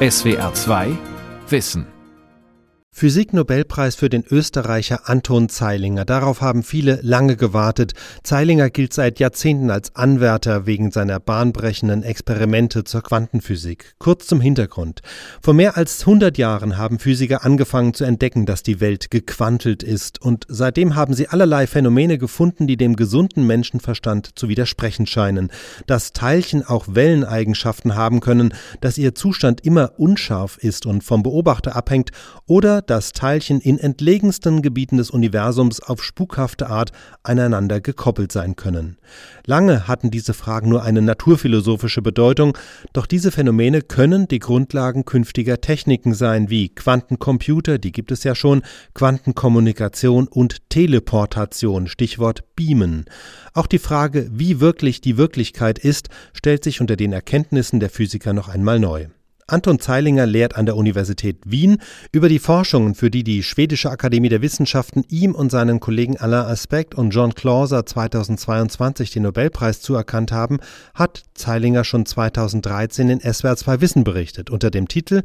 SWR 2 Wissen Physiknobelpreis für den Österreicher Anton Zeilinger. Darauf haben viele lange gewartet. Zeilinger gilt seit Jahrzehnten als Anwärter wegen seiner bahnbrechenden Experimente zur Quantenphysik. Kurz zum Hintergrund. Vor mehr als 100 Jahren haben Physiker angefangen zu entdecken, dass die Welt gequantelt ist. Und seitdem haben sie allerlei Phänomene gefunden, die dem gesunden Menschenverstand zu widersprechen scheinen. Dass Teilchen auch Welleneigenschaften haben können, dass ihr Zustand immer unscharf ist und vom Beobachter abhängt oder dass Teilchen in entlegensten Gebieten des Universums auf spukhafte Art aneinander gekoppelt sein können. Lange hatten diese Fragen nur eine naturphilosophische Bedeutung, doch diese Phänomene können die Grundlagen künftiger Techniken sein, wie Quantencomputer, die gibt es ja schon, Quantenkommunikation und Teleportation, Stichwort Beamen. Auch die Frage, wie wirklich die Wirklichkeit ist, stellt sich unter den Erkenntnissen der Physiker noch einmal neu. Anton Zeilinger lehrt an der Universität Wien über die Forschungen, für die die Schwedische Akademie der Wissenschaften ihm und seinen Kollegen Alain Aspect und John Clauser 2022 den Nobelpreis zuerkannt haben, hat Zeilinger schon 2013 in SWR 2 Wissen berichtet unter dem Titel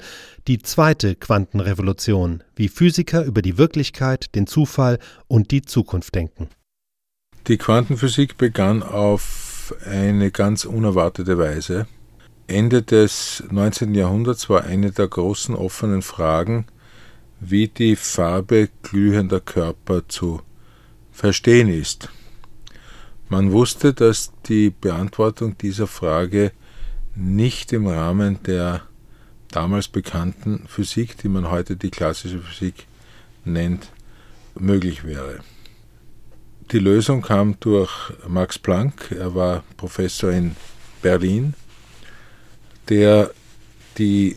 Die zweite Quantenrevolution, wie Physiker über die Wirklichkeit, den Zufall und die Zukunft denken. Die Quantenphysik begann auf eine ganz unerwartete Weise. Ende des 19. Jahrhunderts war eine der großen offenen Fragen, wie die Farbe glühender Körper zu verstehen ist. Man wusste, dass die Beantwortung dieser Frage nicht im Rahmen der damals bekannten Physik, die man heute die klassische Physik nennt, möglich wäre. Die Lösung kam durch Max Planck, er war Professor in Berlin der die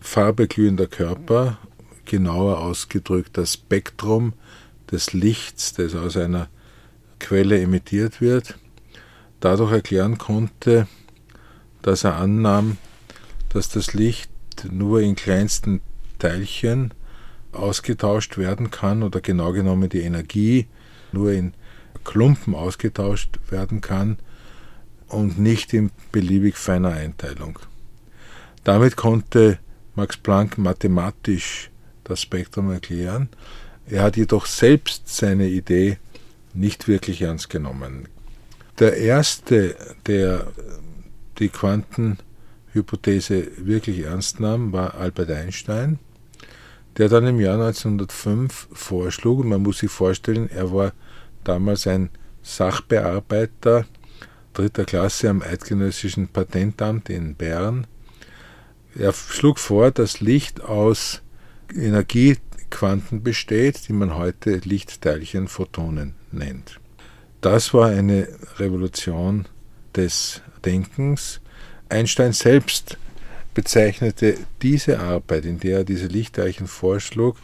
Farbe glühender Körper, genauer ausgedrückt das Spektrum des Lichts, das aus einer Quelle emittiert wird, dadurch erklären konnte, dass er annahm, dass das Licht nur in kleinsten Teilchen ausgetauscht werden kann oder genau genommen die Energie nur in Klumpen ausgetauscht werden kann und nicht in beliebig feiner Einteilung. Damit konnte Max Planck mathematisch das Spektrum erklären. Er hat jedoch selbst seine Idee nicht wirklich ernst genommen. Der erste, der die Quantenhypothese wirklich ernst nahm, war Albert Einstein, der dann im Jahr 1905 vorschlug, und man muss sich vorstellen, er war damals ein Sachbearbeiter dritter Klasse am Eidgenössischen Patentamt in Bern, er schlug vor, dass Licht aus Energiequanten besteht, die man heute Lichtteilchen, Photonen nennt. Das war eine Revolution des Denkens. Einstein selbst bezeichnete diese Arbeit, in der er diese Lichtteilchen vorschlug,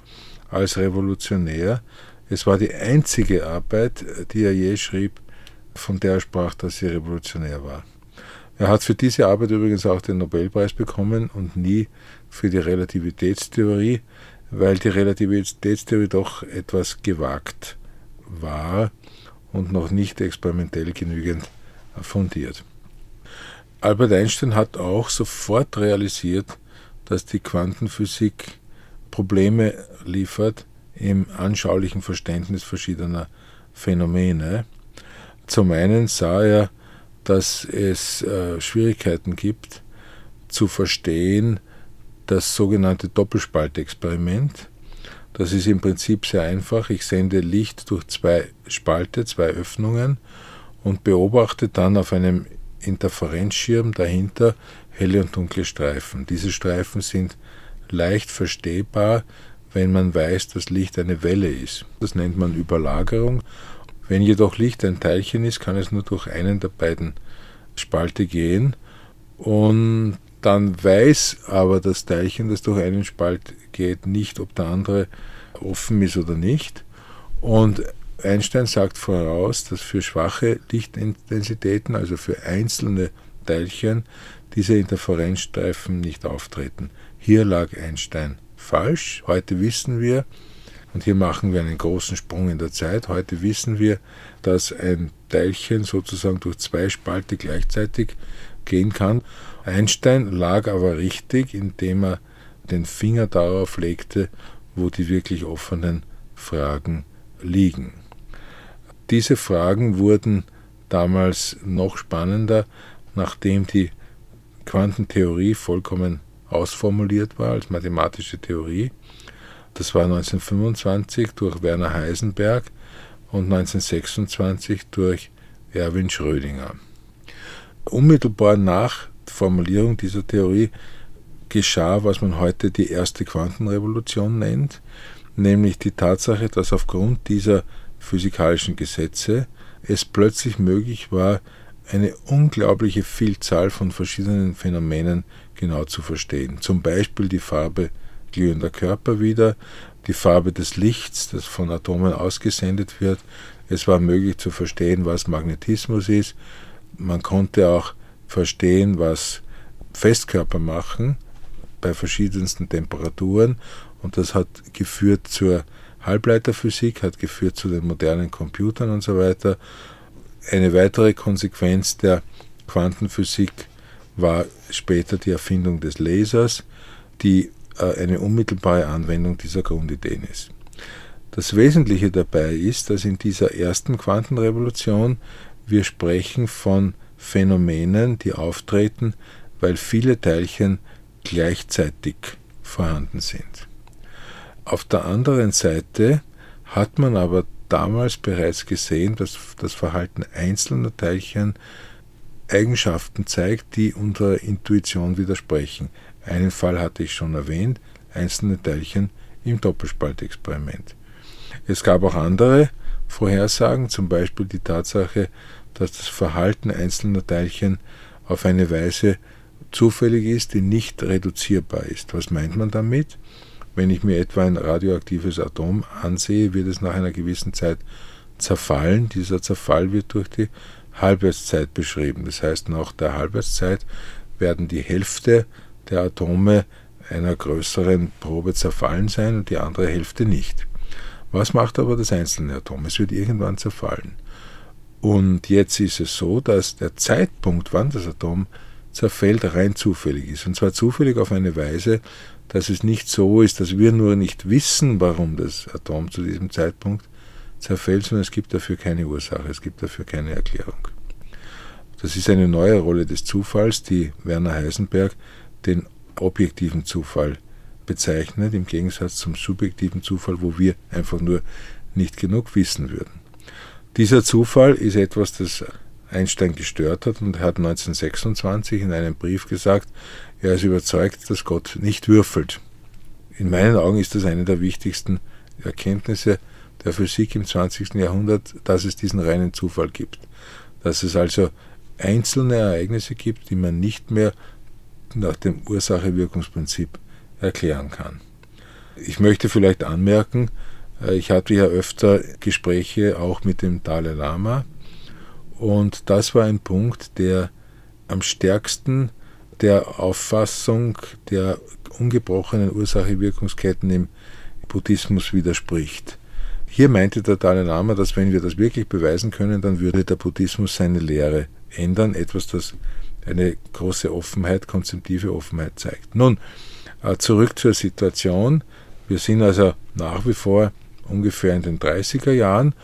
als revolutionär. Es war die einzige Arbeit, die er je schrieb, von der er sprach, dass sie revolutionär war. Er hat für diese Arbeit übrigens auch den Nobelpreis bekommen und nie für die Relativitätstheorie, weil die Relativitätstheorie doch etwas gewagt war und noch nicht experimentell genügend fundiert. Albert Einstein hat auch sofort realisiert, dass die Quantenphysik Probleme liefert im anschaulichen Verständnis verschiedener Phänomene. Zum einen sah er dass es äh, Schwierigkeiten gibt zu verstehen das sogenannte Doppelspaltexperiment. Das ist im Prinzip sehr einfach. Ich sende Licht durch zwei Spalte, zwei Öffnungen und beobachte dann auf einem Interferenzschirm dahinter helle und dunkle Streifen. Diese Streifen sind leicht verstehbar, wenn man weiß, dass Licht eine Welle ist. Das nennt man Überlagerung wenn jedoch Licht ein Teilchen ist, kann es nur durch einen der beiden Spalte gehen und dann weiß aber das Teilchen, das durch einen Spalt geht, nicht, ob der andere offen ist oder nicht. Und Einstein sagt voraus, dass für schwache Lichtintensitäten, also für einzelne Teilchen, diese Interferenzstreifen nicht auftreten. Hier lag Einstein falsch. Heute wissen wir, und hier machen wir einen großen Sprung in der Zeit. Heute wissen wir, dass ein Teilchen sozusagen durch zwei Spalte gleichzeitig gehen kann. Einstein lag aber richtig, indem er den Finger darauf legte, wo die wirklich offenen Fragen liegen. Diese Fragen wurden damals noch spannender, nachdem die Quantentheorie vollkommen ausformuliert war als mathematische Theorie. Das war 1925 durch Werner Heisenberg und 1926 durch Erwin Schrödinger. Unmittelbar nach Formulierung dieser Theorie geschah, was man heute die erste Quantenrevolution nennt, nämlich die Tatsache, dass aufgrund dieser physikalischen Gesetze es plötzlich möglich war, eine unglaubliche Vielzahl von verschiedenen Phänomenen genau zu verstehen. Zum Beispiel die Farbe glühender Körper wieder, die Farbe des Lichts, das von Atomen ausgesendet wird. Es war möglich zu verstehen, was Magnetismus ist. Man konnte auch verstehen, was Festkörper machen bei verschiedensten Temperaturen. Und das hat geführt zur Halbleiterphysik, hat geführt zu den modernen Computern und so weiter. Eine weitere Konsequenz der Quantenphysik war später die Erfindung des Lasers, die eine unmittelbare Anwendung dieser Grundideen ist. Das Wesentliche dabei ist, dass in dieser ersten Quantenrevolution wir sprechen von Phänomenen, die auftreten, weil viele Teilchen gleichzeitig vorhanden sind. Auf der anderen Seite hat man aber damals bereits gesehen, dass das Verhalten einzelner Teilchen Eigenschaften zeigt, die unserer Intuition widersprechen. Einen Fall hatte ich schon erwähnt, einzelne Teilchen im Doppelspaltexperiment. Es gab auch andere Vorhersagen, zum Beispiel die Tatsache, dass das Verhalten einzelner Teilchen auf eine Weise zufällig ist, die nicht reduzierbar ist. Was meint man damit? Wenn ich mir etwa ein radioaktives Atom ansehe, wird es nach einer gewissen Zeit zerfallen. Dieser Zerfall wird durch die Halbwertszeit beschrieben. Das heißt, nach der Halbwertszeit werden die Hälfte der Atome einer größeren Probe zerfallen sein und die andere Hälfte nicht. Was macht aber das einzelne Atom? Es wird irgendwann zerfallen. Und jetzt ist es so, dass der Zeitpunkt, wann das Atom zerfällt, rein zufällig ist. Und zwar zufällig auf eine Weise, dass es nicht so ist, dass wir nur nicht wissen, warum das Atom zu diesem Zeitpunkt zerfällt, sondern es gibt dafür keine Ursache, es gibt dafür keine Erklärung. Das ist eine neue Rolle des Zufalls, die Werner Heisenberg den objektiven Zufall bezeichnet, im Gegensatz zum subjektiven Zufall, wo wir einfach nur nicht genug wissen würden. Dieser Zufall ist etwas, das Einstein gestört hat und er hat 1926 in einem Brief gesagt, er ist überzeugt, dass Gott nicht würfelt. In meinen Augen ist das eine der wichtigsten Erkenntnisse der Physik im 20. Jahrhundert, dass es diesen reinen Zufall gibt. Dass es also einzelne Ereignisse gibt, die man nicht mehr nach dem Ursache-Wirkungsprinzip erklären kann. Ich möchte vielleicht anmerken, äh, ich hatte ja öfter Gespräche auch mit dem Dalai Lama und das war ein Punkt, der am stärksten der Auffassung der ungebrochenen Ursache-Wirkungsketten im Buddhismus widerspricht. Hier meinte der Dalai Lama, dass wenn wir das wirklich beweisen können, dann würde der Buddhismus seine Lehre ändern, etwas, das eine große Offenheit, konzeptive Offenheit zeigt. Nun, äh, zurück zur Situation. Wir sind also nach wie vor ungefähr in den 30er Jahren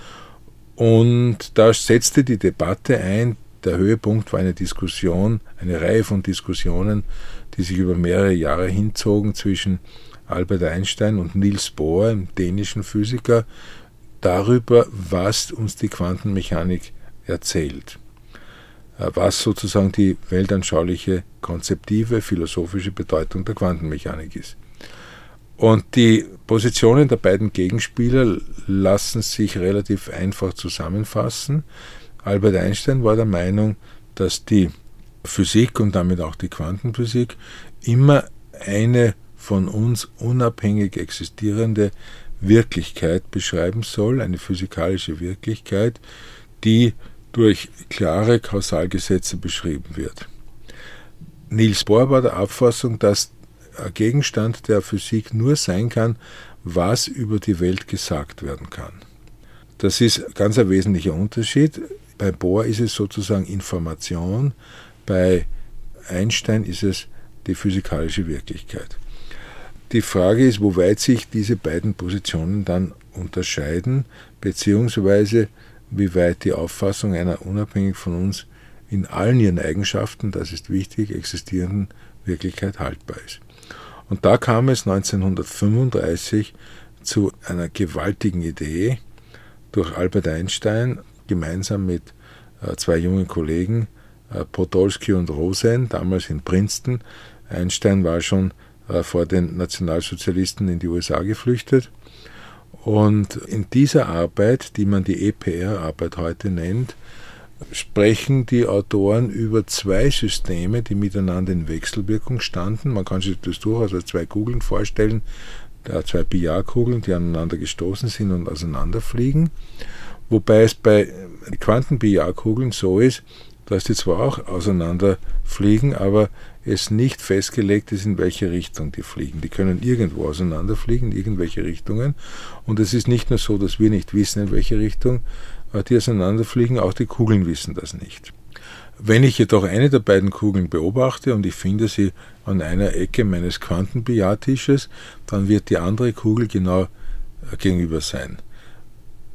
und da setzte die Debatte ein, der Höhepunkt war eine Diskussion, eine Reihe von Diskussionen, die sich über mehrere Jahre hinzogen zwischen Albert Einstein und Niels Bohr, einem dänischen Physiker, darüber, was uns die Quantenmechanik erzählt. Äh, was sozusagen die weltanschauliche, konzeptive, philosophische Bedeutung der Quantenmechanik ist. Und die Positionen der beiden Gegenspieler lassen sich relativ einfach zusammenfassen. Albert Einstein war der Meinung, dass die Physik und damit auch die Quantenphysik immer eine von uns unabhängig existierende Wirklichkeit beschreiben soll, eine physikalische Wirklichkeit, die durch klare Kausalgesetze beschrieben wird. Niels Bohr war der Auffassung, dass Gegenstand der Physik nur sein kann, was über die Welt gesagt werden kann. Das ist ganz ein wesentlicher Unterschied. Bei Bohr ist es sozusagen Information, bei Einstein ist es die physikalische Wirklichkeit. Die Frage ist, wo weit sich diese beiden Positionen dann unterscheiden, beziehungsweise wie weit die Auffassung einer unabhängig von uns in allen ihren Eigenschaften, das ist wichtig, existierenden Wirklichkeit haltbar ist. Und da kam es 1935 zu einer gewaltigen Idee durch Albert Einstein gemeinsam mit äh, zwei jungen Kollegen, äh, Podolsky und Rosen, damals in Princeton. Einstein war schon äh, vor den Nationalsozialisten in die USA geflüchtet. Und in dieser Arbeit, die man die EPR-Arbeit heute nennt, sprechen die Autoren über zwei Systeme, die miteinander in Wechselwirkung standen. Man kann sich das durchaus als zwei Kugeln vorstellen, zwei Billardkugeln, die aneinander gestoßen sind und auseinanderfliegen. Wobei es bei Quantenbillardkugeln so ist, dass die zwar auch auseinanderfliegen, aber es nicht festgelegt ist, in welche Richtung die fliegen. Die können irgendwo auseinanderfliegen, in irgendwelche Richtungen. Und es ist nicht nur so, dass wir nicht wissen, in welche Richtung die auseinanderfliegen, auch die Kugeln wissen das nicht. Wenn ich jedoch eine der beiden Kugeln beobachte und ich finde sie an einer Ecke meines Quantenbillardtisches, dann wird die andere Kugel genau äh, gegenüber sein.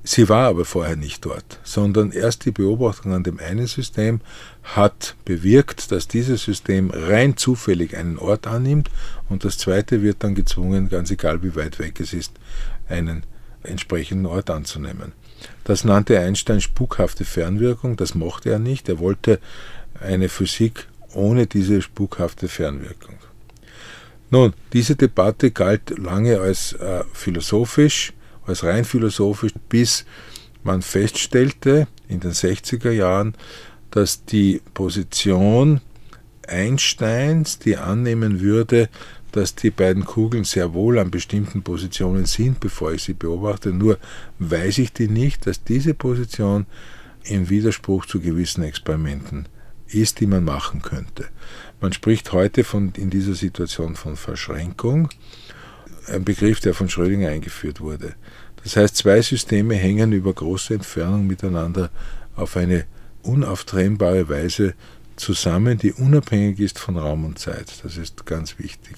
Sie war aber vorher nicht dort, sondern erst die Beobachtung an dem einen System hat bewirkt, dass dieses System rein zufällig einen Ort annimmt und das zweite wird dann gezwungen, ganz egal wie weit weg es ist, einen entsprechenden Ort anzunehmen. Das nannte Einstein spukhafte Fernwirkung, das mochte er nicht, er wollte eine Physik ohne diese spukhafte Fernwirkung. Nun, diese Debatte galt lange als äh, philosophisch, als rein philosophisch, bis man feststellte in den 60er Jahren, dass die Position Einsteins, die annehmen würde, dass die beiden Kugeln sehr wohl an bestimmten Positionen sind, bevor ich sie beobachte, nur weiß ich die nicht, dass diese Position im Widerspruch zu gewissen Experimenten ist, die man machen könnte. Man spricht heute von, in dieser Situation von Verschränkung ein Begriff, der von Schrödinger eingeführt wurde. Das heißt, zwei Systeme hängen über große Entfernung miteinander auf eine unauftrennbare Weise zusammen, die unabhängig ist von Raum und Zeit. Das ist ganz wichtig.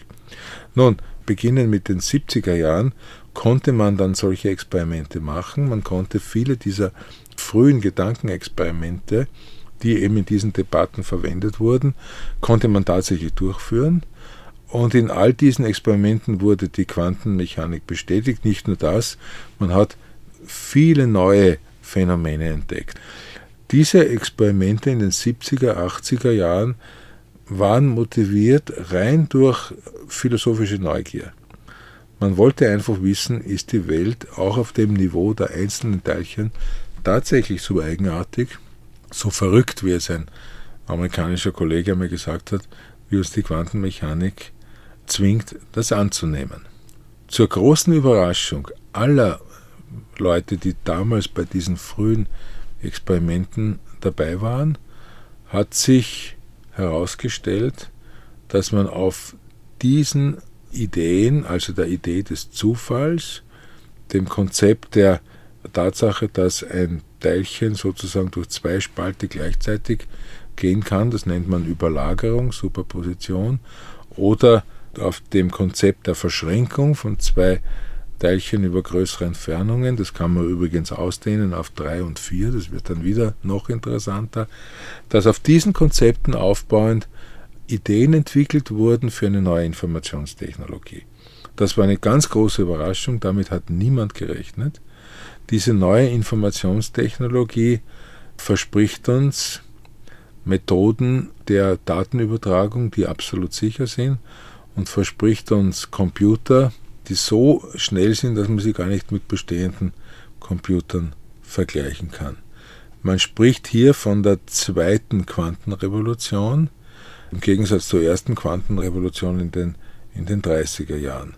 Nun, beginnend mit den 70er Jahren konnte man dann solche Experimente machen. Man konnte viele dieser frühen Gedankenexperimente, die eben in diesen Debatten verwendet wurden, konnte man tatsächlich durchführen. Und in all diesen Experimenten wurde die Quantenmechanik bestätigt. Nicht nur das, man hat viele neue Phänomene entdeckt. Diese Experimente in den 70er, 80er Jahren waren motiviert rein durch philosophische Neugier. Man wollte einfach wissen, ist die Welt auch auf dem Niveau der einzelnen Teilchen tatsächlich so eigenartig, so verrückt, wie es ein amerikanischer Kollege mir gesagt hat, wie uns die Quantenmechanik zwingt, das anzunehmen. Zur großen Überraschung aller Leute, die damals bei diesen frühen Experimenten dabei waren, hat sich herausgestellt, dass man auf diesen Ideen, also der Idee des Zufalls, dem Konzept der Tatsache, dass ein Teilchen sozusagen durch zwei Spalte gleichzeitig gehen kann, das nennt man Überlagerung, Superposition, oder auf dem Konzept der Verschränkung von zwei Teilchen über größere Entfernungen. Das kann man übrigens ausdehnen auf drei und vier. Das wird dann wieder noch interessanter. Dass auf diesen Konzepten aufbauend Ideen entwickelt wurden für eine neue Informationstechnologie. Das war eine ganz große Überraschung. Damit hat niemand gerechnet. Diese neue Informationstechnologie verspricht uns Methoden der Datenübertragung, die absolut sicher sind und verspricht uns Computer, die so schnell sind, dass man sie gar nicht mit bestehenden Computern vergleichen kann. Man spricht hier von der zweiten Quantenrevolution, im Gegensatz zur ersten Quantenrevolution in den, in den 30er Jahren.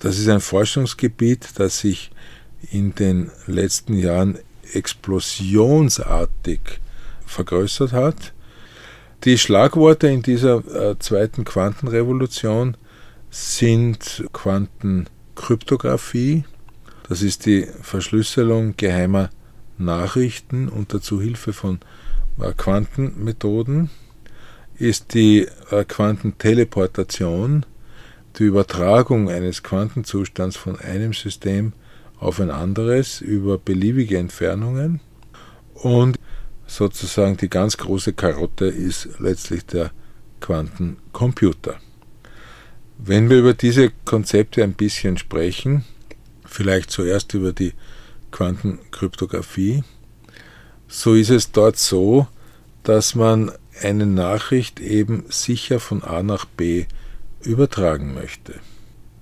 Das ist ein Forschungsgebiet, das sich in den letzten Jahren explosionsartig vergrößert hat. Die Schlagworte in dieser äh, zweiten Quantenrevolution sind Quantenkryptographie, das ist die Verschlüsselung geheimer Nachrichten unter Zuhilfe von äh, Quantenmethoden. ist die äh, Quantenteleportation, die Übertragung eines Quantenzustands von einem System auf ein anderes über beliebige Entfernungen und sozusagen die ganz große Karotte ist letztlich der Quantencomputer. Wenn wir über diese Konzepte ein bisschen sprechen, vielleicht zuerst über die Quantenkryptographie, so ist es dort so, dass man eine Nachricht eben sicher von A nach B übertragen möchte.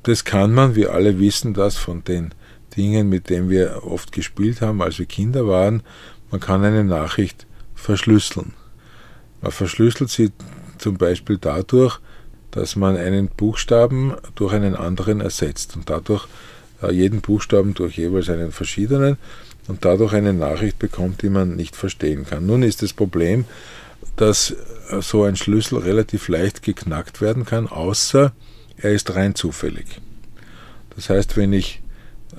Das kann man, wir alle wissen das von den Dingen, mit denen wir oft gespielt haben, als wir Kinder waren. Man kann eine Nachricht verschlüsseln. Man verschlüsselt sie zum Beispiel dadurch, dass man einen Buchstaben durch einen anderen ersetzt und dadurch äh, jeden Buchstaben durch jeweils einen verschiedenen und dadurch eine Nachricht bekommt, die man nicht verstehen kann. Nun ist das Problem, dass äh, so ein Schlüssel relativ leicht geknackt werden kann, außer er ist rein zufällig. Das heißt, wenn ich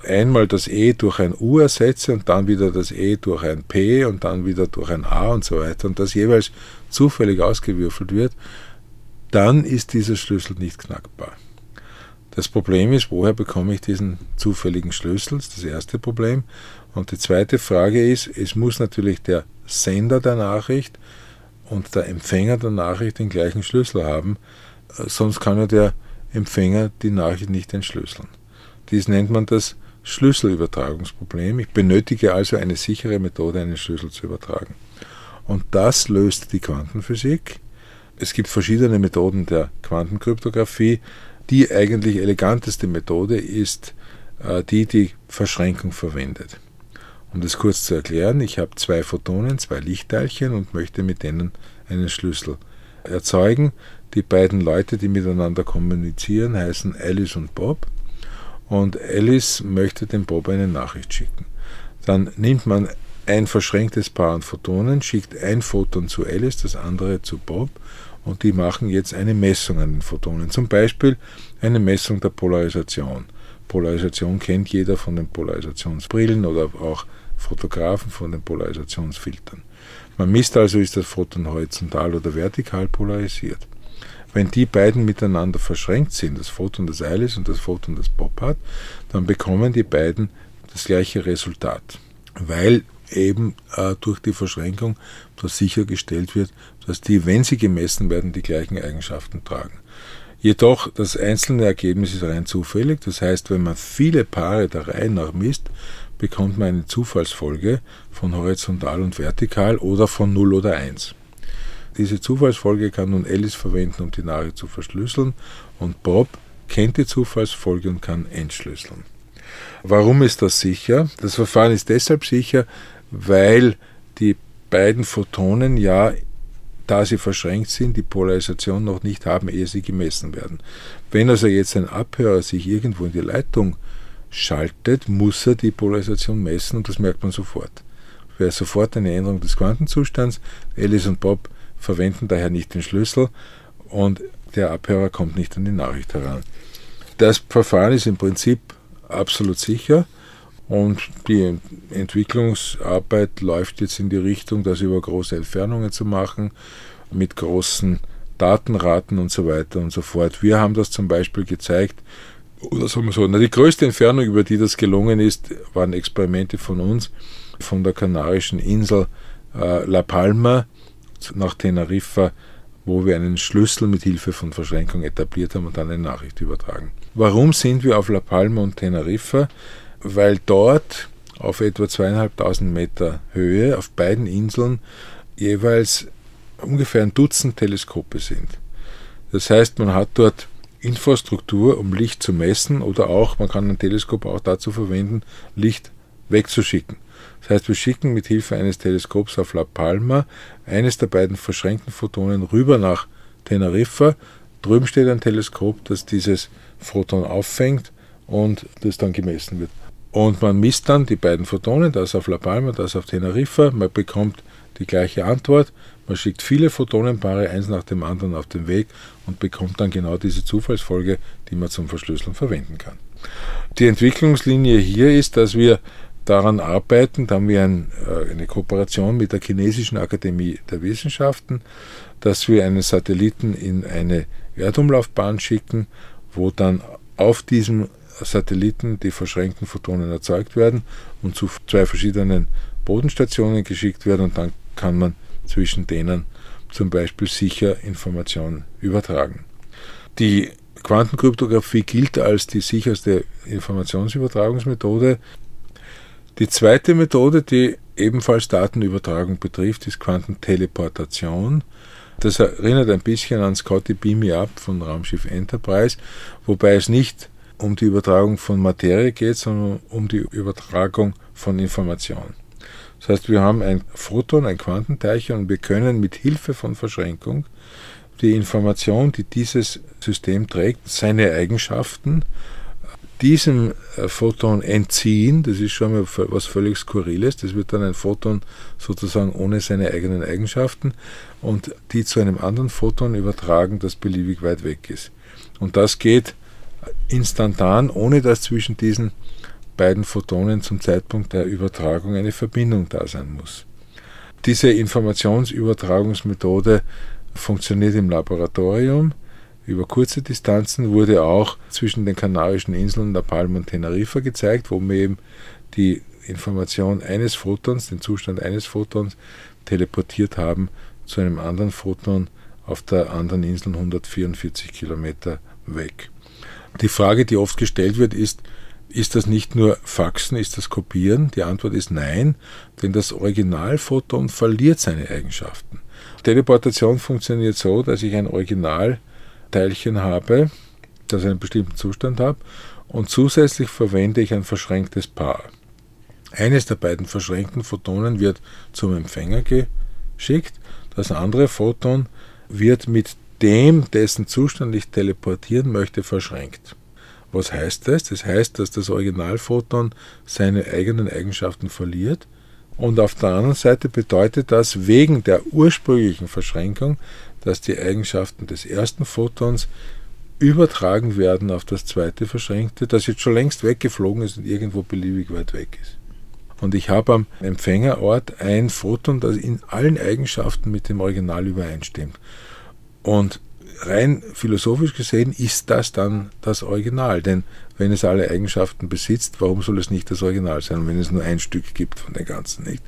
einmal das E durch ein U ersetze und dann wieder das E durch ein P und dann wieder durch ein A und so weiter und das jeweils zufällig ausgewürfelt wird, dann ist dieser Schlüssel nicht knackbar. Das Problem ist, woher bekomme ich diesen zufälligen Schlüssel? Das ist das erste Problem. Und die zweite Frage ist, es muss natürlich der Sender der Nachricht und der Empfänger der Nachricht den gleichen Schlüssel haben, sonst kann ja der Empfänger die Nachricht nicht entschlüsseln. Dies nennt man das Schlüsselübertragungsproblem. Ich benötige also eine sichere Methode, einen Schlüssel zu übertragen. Und das löst die Quantenphysik. Es gibt verschiedene Methoden der Quantenkryptographie. Die eigentlich eleganteste Methode ist äh, die, die Verschränkung verwendet. Um das kurz zu erklären, ich habe zwei Photonen, zwei Lichtteilchen und möchte mit denen einen Schlüssel erzeugen. Die beiden Leute, die miteinander kommunizieren, heißen Alice und Bob und Alice möchte dem Bob eine Nachricht schicken. Dann nimmt man ein verschränktes Paar an Photonen, schickt ein Photon zu Alice, das andere zu Bob und die machen jetzt eine Messung an den Photonen. Zum Beispiel eine Messung der Polarisation. Polarisation kennt jeder von den Polarisationsbrillen oder auch Fotografen von den Polarisationsfiltern. Man misst also, ist das Photon horizontal oder vertikal polarisiert. Wenn die beiden miteinander verschränkt sind, das Photon des Eiles und das Photon des Bob hat, dann bekommen die beiden das gleiche Resultat, weil eben äh, durch die Verschränkung das sichergestellt wird, dass die, wenn sie gemessen werden, die gleichen Eigenschaften tragen. Jedoch das einzelne Ergebnis ist rein zufällig, das heißt, wenn man viele Paare der Reihe nach misst, bekommt man eine Zufallsfolge von horizontal und vertikal oder von 0 oder 1. Diese Zufallsfolge kann nun Alice verwenden, um die Nachricht zu verschlüsseln und Bob kennt die Zufallsfolge und kann entschlüsseln. Warum ist das sicher? Das Verfahren ist deshalb sicher, weil die beiden Photonen ja, da sie verschränkt sind, die Polarisation noch nicht haben, ehe sie gemessen werden. Wenn also jetzt ein Abhörer sich irgendwo in die Leitung schaltet, muss er die Polarisation messen und das merkt man sofort. Wäre sofort eine Änderung des Quantenzustands. Alice und Bob verwenden daher nicht den Schlüssel und der Abhörer kommt nicht an die Nachricht heran. Das Verfahren ist im Prinzip absolut sicher und die Entwicklungsarbeit läuft jetzt in die Richtung, das über große Entfernungen zu machen, mit großen Datenraten und so weiter und so fort. Wir haben das zum Beispiel gezeigt, oder sagen wir so, na, die größte Entfernung, über die das gelungen ist, waren Experimente von uns, von der kanarischen Insel äh, La Palma nach Teneriffa, wo wir einen Schlüssel mit Hilfe von Verschränkung etabliert haben und dann eine Nachricht übertragen. Warum sind wir auf La Palma und Teneriffa? Weil dort auf etwa zweieinhalbtausend Meter Höhe auf beiden Inseln jeweils ungefähr ein Dutzend Teleskope sind. Das heißt, man hat dort Infrastruktur, um Licht zu messen oder auch, man kann ein Teleskop auch dazu verwenden, Licht wegzuschicken. Das heißt, wir schicken mit Hilfe eines Teleskops auf La Palma eines der beiden verschränkten Photonen rüber nach Teneriffa. Drüben steht ein Teleskop, das dieses Photon auffängt und das dann gemessen wird. Und man misst dann die beiden Photonen, das auf La Palma, das auf Teneriffa. Man bekommt die gleiche Antwort. Man schickt viele Photonenpaare eins nach dem anderen auf den Weg und bekommt dann genau diese Zufallsfolge, die man zum Verschlüsseln verwenden kann. Die Entwicklungslinie hier ist, dass wir daran arbeiten, da haben wir ein, äh, eine Kooperation mit der Chinesischen Akademie der Wissenschaften, dass wir einen Satelliten in eine Erdumlaufbahn schicken, wo dann auf diesem Satelliten die verschränkten Photonen erzeugt werden und zu zwei verschiedenen Bodenstationen geschickt werden und dann kann man zwischen denen zum Beispiel sicher Informationen übertragen. Die Quantenkryptographie gilt als die sicherste Informationsübertragungsmethode. Die zweite Methode, die ebenfalls Datenübertragung betrifft, ist Quantenteleportation. Das erinnert ein bisschen an Scotty Beam Me Up von Raumschiff Enterprise, wobei es nicht um die Übertragung von Materie geht, sondern um die Übertragung von Information. Das heißt, wir haben ein Photon, ein Quantenteilchen und wir können mit Hilfe von Verschränkung die Information, die dieses System trägt, seine Eigenschaften, diesem äh, Photon entziehen. Das ist schon mal was völlig Skurriles. Das wird dann ein Photon sozusagen ohne seine eigenen Eigenschaften und die zu einem anderen Photon übertragen, das beliebig weit weg ist. Und das geht instantan, ohne dass zwischen diesen beiden Photonen zum Zeitpunkt der Übertragung eine Verbindung da sein muss. Diese Informationsübertragungsmethode funktioniert im Laboratorium über kurze Distanzen, wurde auch zwischen den Kanarischen Inseln La Palma und Teneriffa gezeigt, wo wir eben die Information eines Photons, den Zustand eines Photons, teleportiert haben zu einem anderen Photon auf der anderen Insel 144 Kilometer weg. Die Frage, die oft gestellt wird, ist, ist das nicht nur Faxen, ist das Kopieren? Die Antwort ist nein, denn das Originalphoton verliert seine Eigenschaften. Teleportation funktioniert so, dass ich ein Originalteilchen habe, das einen bestimmten Zustand hat, und zusätzlich verwende ich ein verschränktes Paar. Eines der beiden verschränkten Photonen wird zum Empfänger geschickt, das andere Photon wird mit dem, dessen Zustand ich teleportieren möchte, verschränkt. Was heißt das? Das heißt, dass das Originalphoton seine eigenen Eigenschaften verliert und auf der anderen Seite bedeutet das wegen der ursprünglichen Verschränkung, dass die Eigenschaften des ersten Photons übertragen werden auf das zweite verschränkte, das jetzt schon längst weggeflogen ist und irgendwo beliebig weit weg ist. Und ich habe am Empfängerort ein Photon, das in allen Eigenschaften mit dem Original übereinstimmt. Und rein philosophisch gesehen ist das dann das Original. Denn wenn es alle Eigenschaften besitzt, warum soll es nicht das Original sein, wenn es nur ein Stück gibt von den ganzen nicht?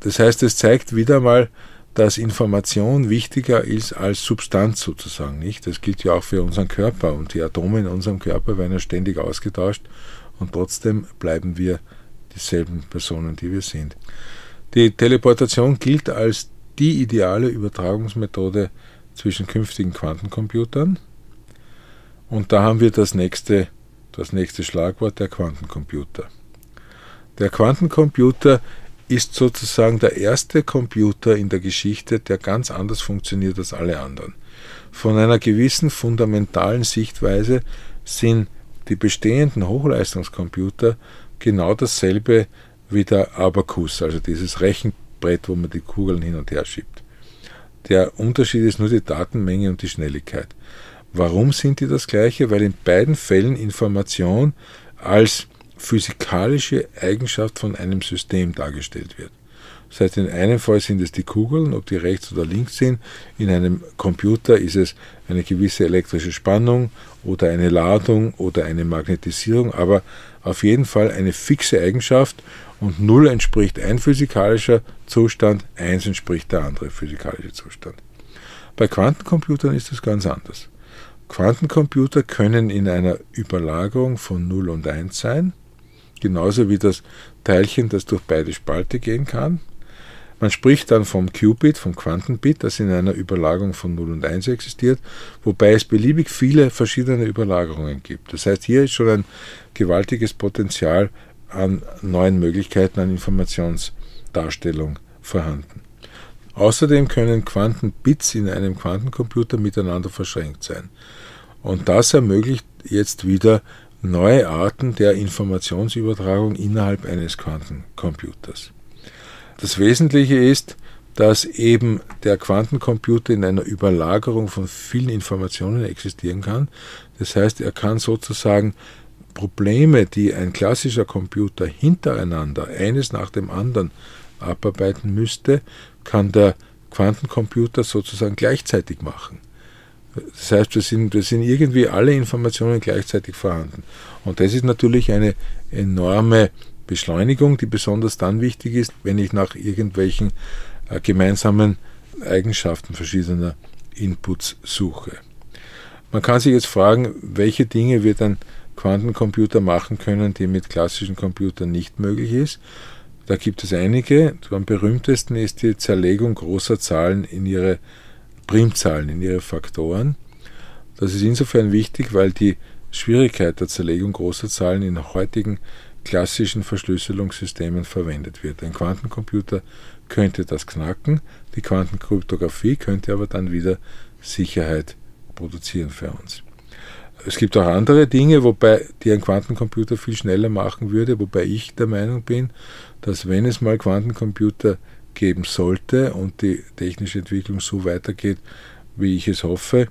Das heißt, es zeigt wieder mal, dass Information wichtiger ist als Substanz sozusagen, nicht? Das gilt ja auch für unseren Körper und die Atome in unserem Körper werden ja ständig ausgetauscht und trotzdem bleiben wir dieselben Personen, die wir sind. Die Teleportation gilt als die ideale Übertragungsmethode zwischen künftigen Quantencomputern. Und da haben wir das nächste, das nächste Schlagwort, der Quantencomputer. Der Quantencomputer ist sozusagen der erste Computer in der Geschichte, der ganz anders funktioniert als alle anderen. Von einer gewissen fundamentalen Sichtweise sind die bestehenden Hochleistungscomputer genau dasselbe wie der Abacus, also dieses Rechenbrett, wo man die Kugeln hin und her schiebt. Der Unterschied ist nur die Datenmenge und die Schnelligkeit. Warum sind die das gleiche? Weil in beiden Fällen Information als physikalische Eigenschaft von einem System dargestellt wird. Das heißt, in einem Fall sind es die Kugeln, ob die rechts oder links sind. In einem Computer ist es eine gewisse elektrische Spannung oder eine Ladung oder eine Magnetisierung, aber auf jeden Fall eine fixe Eigenschaft und 0 entspricht ein physikalischer Zustand, 1 entspricht der andere physikalische Zustand. Bei Quantencomputern ist das ganz anders. Quantencomputer können in einer Überlagerung von 0 und 1 sein, genauso wie das Teilchen, das durch beide Spalte gehen kann. Man spricht dann vom Qubit, vom Quantenbit, das in einer Überlagerung von 0 und 1 existiert, wobei es beliebig viele verschiedene Überlagerungen gibt. Das heißt, hier ist schon ein gewaltiges Potenzial an neuen Möglichkeiten an Informationsdarstellung vorhanden. Außerdem können Quantenbits in einem Quantencomputer miteinander verschränkt sein. Und das ermöglicht jetzt wieder neue Arten der Informationsübertragung innerhalb eines Quantencomputers. Das Wesentliche ist, dass eben der Quantencomputer in einer Überlagerung von vielen Informationen existieren kann. Das heißt, er kann sozusagen Probleme, die ein klassischer Computer hintereinander, eines nach dem anderen, abarbeiten müsste, kann der Quantencomputer sozusagen gleichzeitig machen. Das heißt, wir sind, wir sind irgendwie alle Informationen gleichzeitig vorhanden. Und das ist natürlich eine enorme Beschleunigung, die besonders dann wichtig ist, wenn ich nach irgendwelchen äh, gemeinsamen Eigenschaften verschiedener Inputs suche. Man kann sich jetzt fragen, welche Dinge wird ein Quantencomputer machen können, die mit klassischen Computern nicht möglich ist. Da gibt es einige. Am berühmtesten ist die Zerlegung großer Zahlen in ihre Primzahlen, in ihre Faktoren. Das ist insofern wichtig, weil die Schwierigkeit der Zerlegung großer Zahlen in heutigen klassischen Verschlüsselungssystemen verwendet wird. Ein Quantencomputer könnte das knacken, die Quantenkryptographie könnte aber dann wieder Sicherheit produzieren für uns. Es gibt auch andere Dinge, wobei die ein Quantencomputer viel schneller machen würde, wobei ich der Meinung bin, dass wenn es mal Quantencomputer geben sollte und die technische Entwicklung so weitergeht, wie ich es hoffe,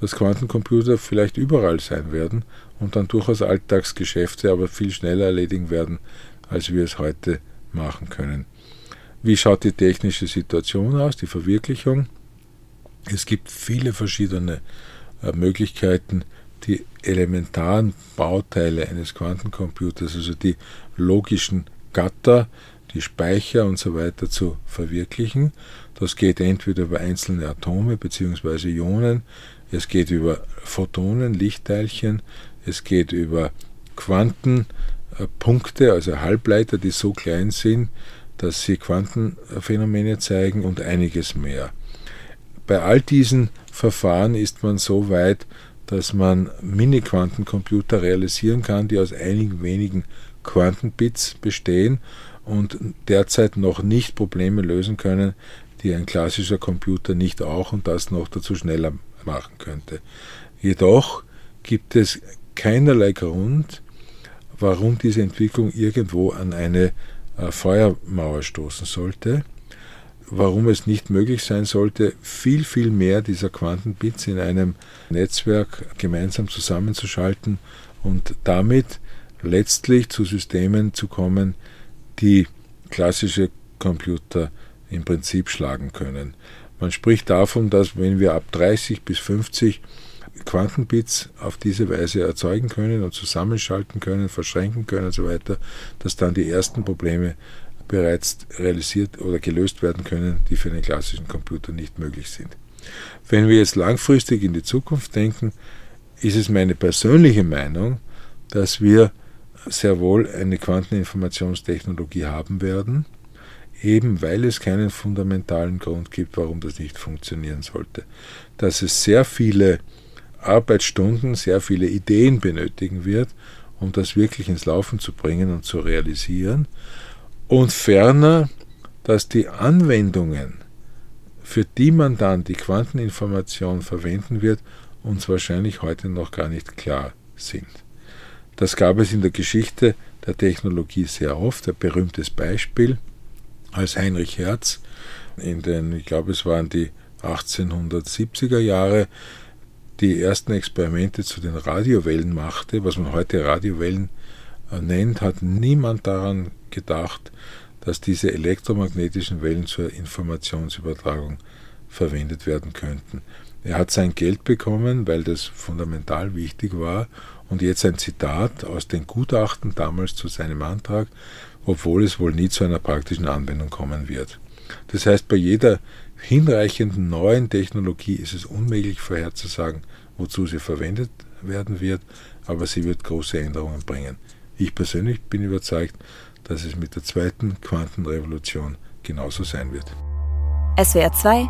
dass Quantencomputer vielleicht überall sein werden und dann durchaus Alltagsgeschäfte aber viel schneller erledigen werden, als wir es heute machen können. Wie schaut die technische Situation aus, die Verwirklichung? Es gibt viele verschiedene äh, Möglichkeiten, die elementaren Bauteile eines Quantencomputers, also die logischen Gatter, die Speicher und so weiter zu verwirklichen. Das geht entweder über einzelne Atome bzw. Ionen, es geht über Photonen, Lichtteilchen, es geht über Quantenpunkte, also Halbleiter, die so klein sind, dass sie Quantenphänomene zeigen und einiges mehr. Bei all diesen Verfahren ist man so weit, dass man Mini-Quantencomputer realisieren kann, die aus einigen wenigen Quantenbits bestehen und derzeit noch nicht Probleme lösen können, die ein klassischer Computer nicht auch und das noch dazu schneller machen könnte. Jedoch gibt es keinerlei Grund, warum diese Entwicklung irgendwo an eine äh, Feuermauer stoßen sollte warum es nicht möglich sein sollte, viel, viel mehr dieser Quantenbits in einem Netzwerk gemeinsam zusammenzuschalten und damit letztlich zu Systemen zu kommen, die klassische Computer im Prinzip schlagen können. Man spricht davon, dass wenn wir ab 30 bis 50 Quantenbits auf diese Weise erzeugen können und zusammenschalten können, verschränken können und so weiter, dass dann die ersten Probleme bereits realisiert oder gelöst werden können, die für einen klassischen Computer nicht möglich sind. Wenn wir jetzt langfristig in die Zukunft denken, ist es meine persönliche Meinung, dass wir sehr wohl eine Quanteninformationstechnologie haben werden, eben weil es keinen fundamentalen Grund gibt, warum das nicht funktionieren sollte. Dass es sehr viele Arbeitsstunden, sehr viele Ideen benötigen wird, um das wirklich ins Laufen zu bringen und zu realisieren. Und ferner, dass die Anwendungen, für die man dann die Quanteninformation verwenden wird, uns wahrscheinlich heute noch gar nicht klar sind. Das gab es in der Geschichte der Technologie sehr oft. Ein berühmtes Beispiel, als Heinrich Hertz in den, ich glaube es waren die 1870er Jahre, die ersten Experimente zu den Radiowellen machte, was man heute Radiowellen nennt, hat niemand daran gedacht, dass diese elektromagnetischen Wellen zur Informationsübertragung verwendet werden könnten. Er hat sein Geld bekommen, weil das fundamental wichtig war. Und jetzt ein Zitat aus den Gutachten damals zu seinem Antrag, obwohl es wohl nie zu einer praktischen Anwendung kommen wird. Das heißt, bei jeder hinreichenden neuen Technologie ist es unmöglich vorherzusagen, wozu sie verwendet werden wird, aber sie wird große Änderungen bringen. Ich persönlich bin überzeugt, dass es mit der zweiten Quantenrevolution genauso sein wird. SWR 2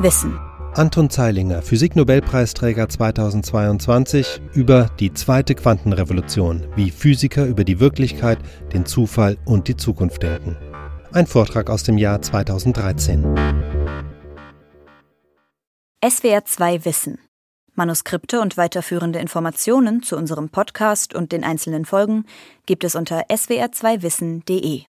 Wissen. Anton Zeilinger, Physiknobelpreisträger 2022, über die zweite Quantenrevolution, wie Physiker über die Wirklichkeit, den Zufall und die Zukunft denken. Ein Vortrag aus dem Jahr 2013. SWR 2 Wissen. Manuskripte und weiterführende Informationen zu unserem Podcast und den einzelnen Folgen gibt es unter swr2wissen.de.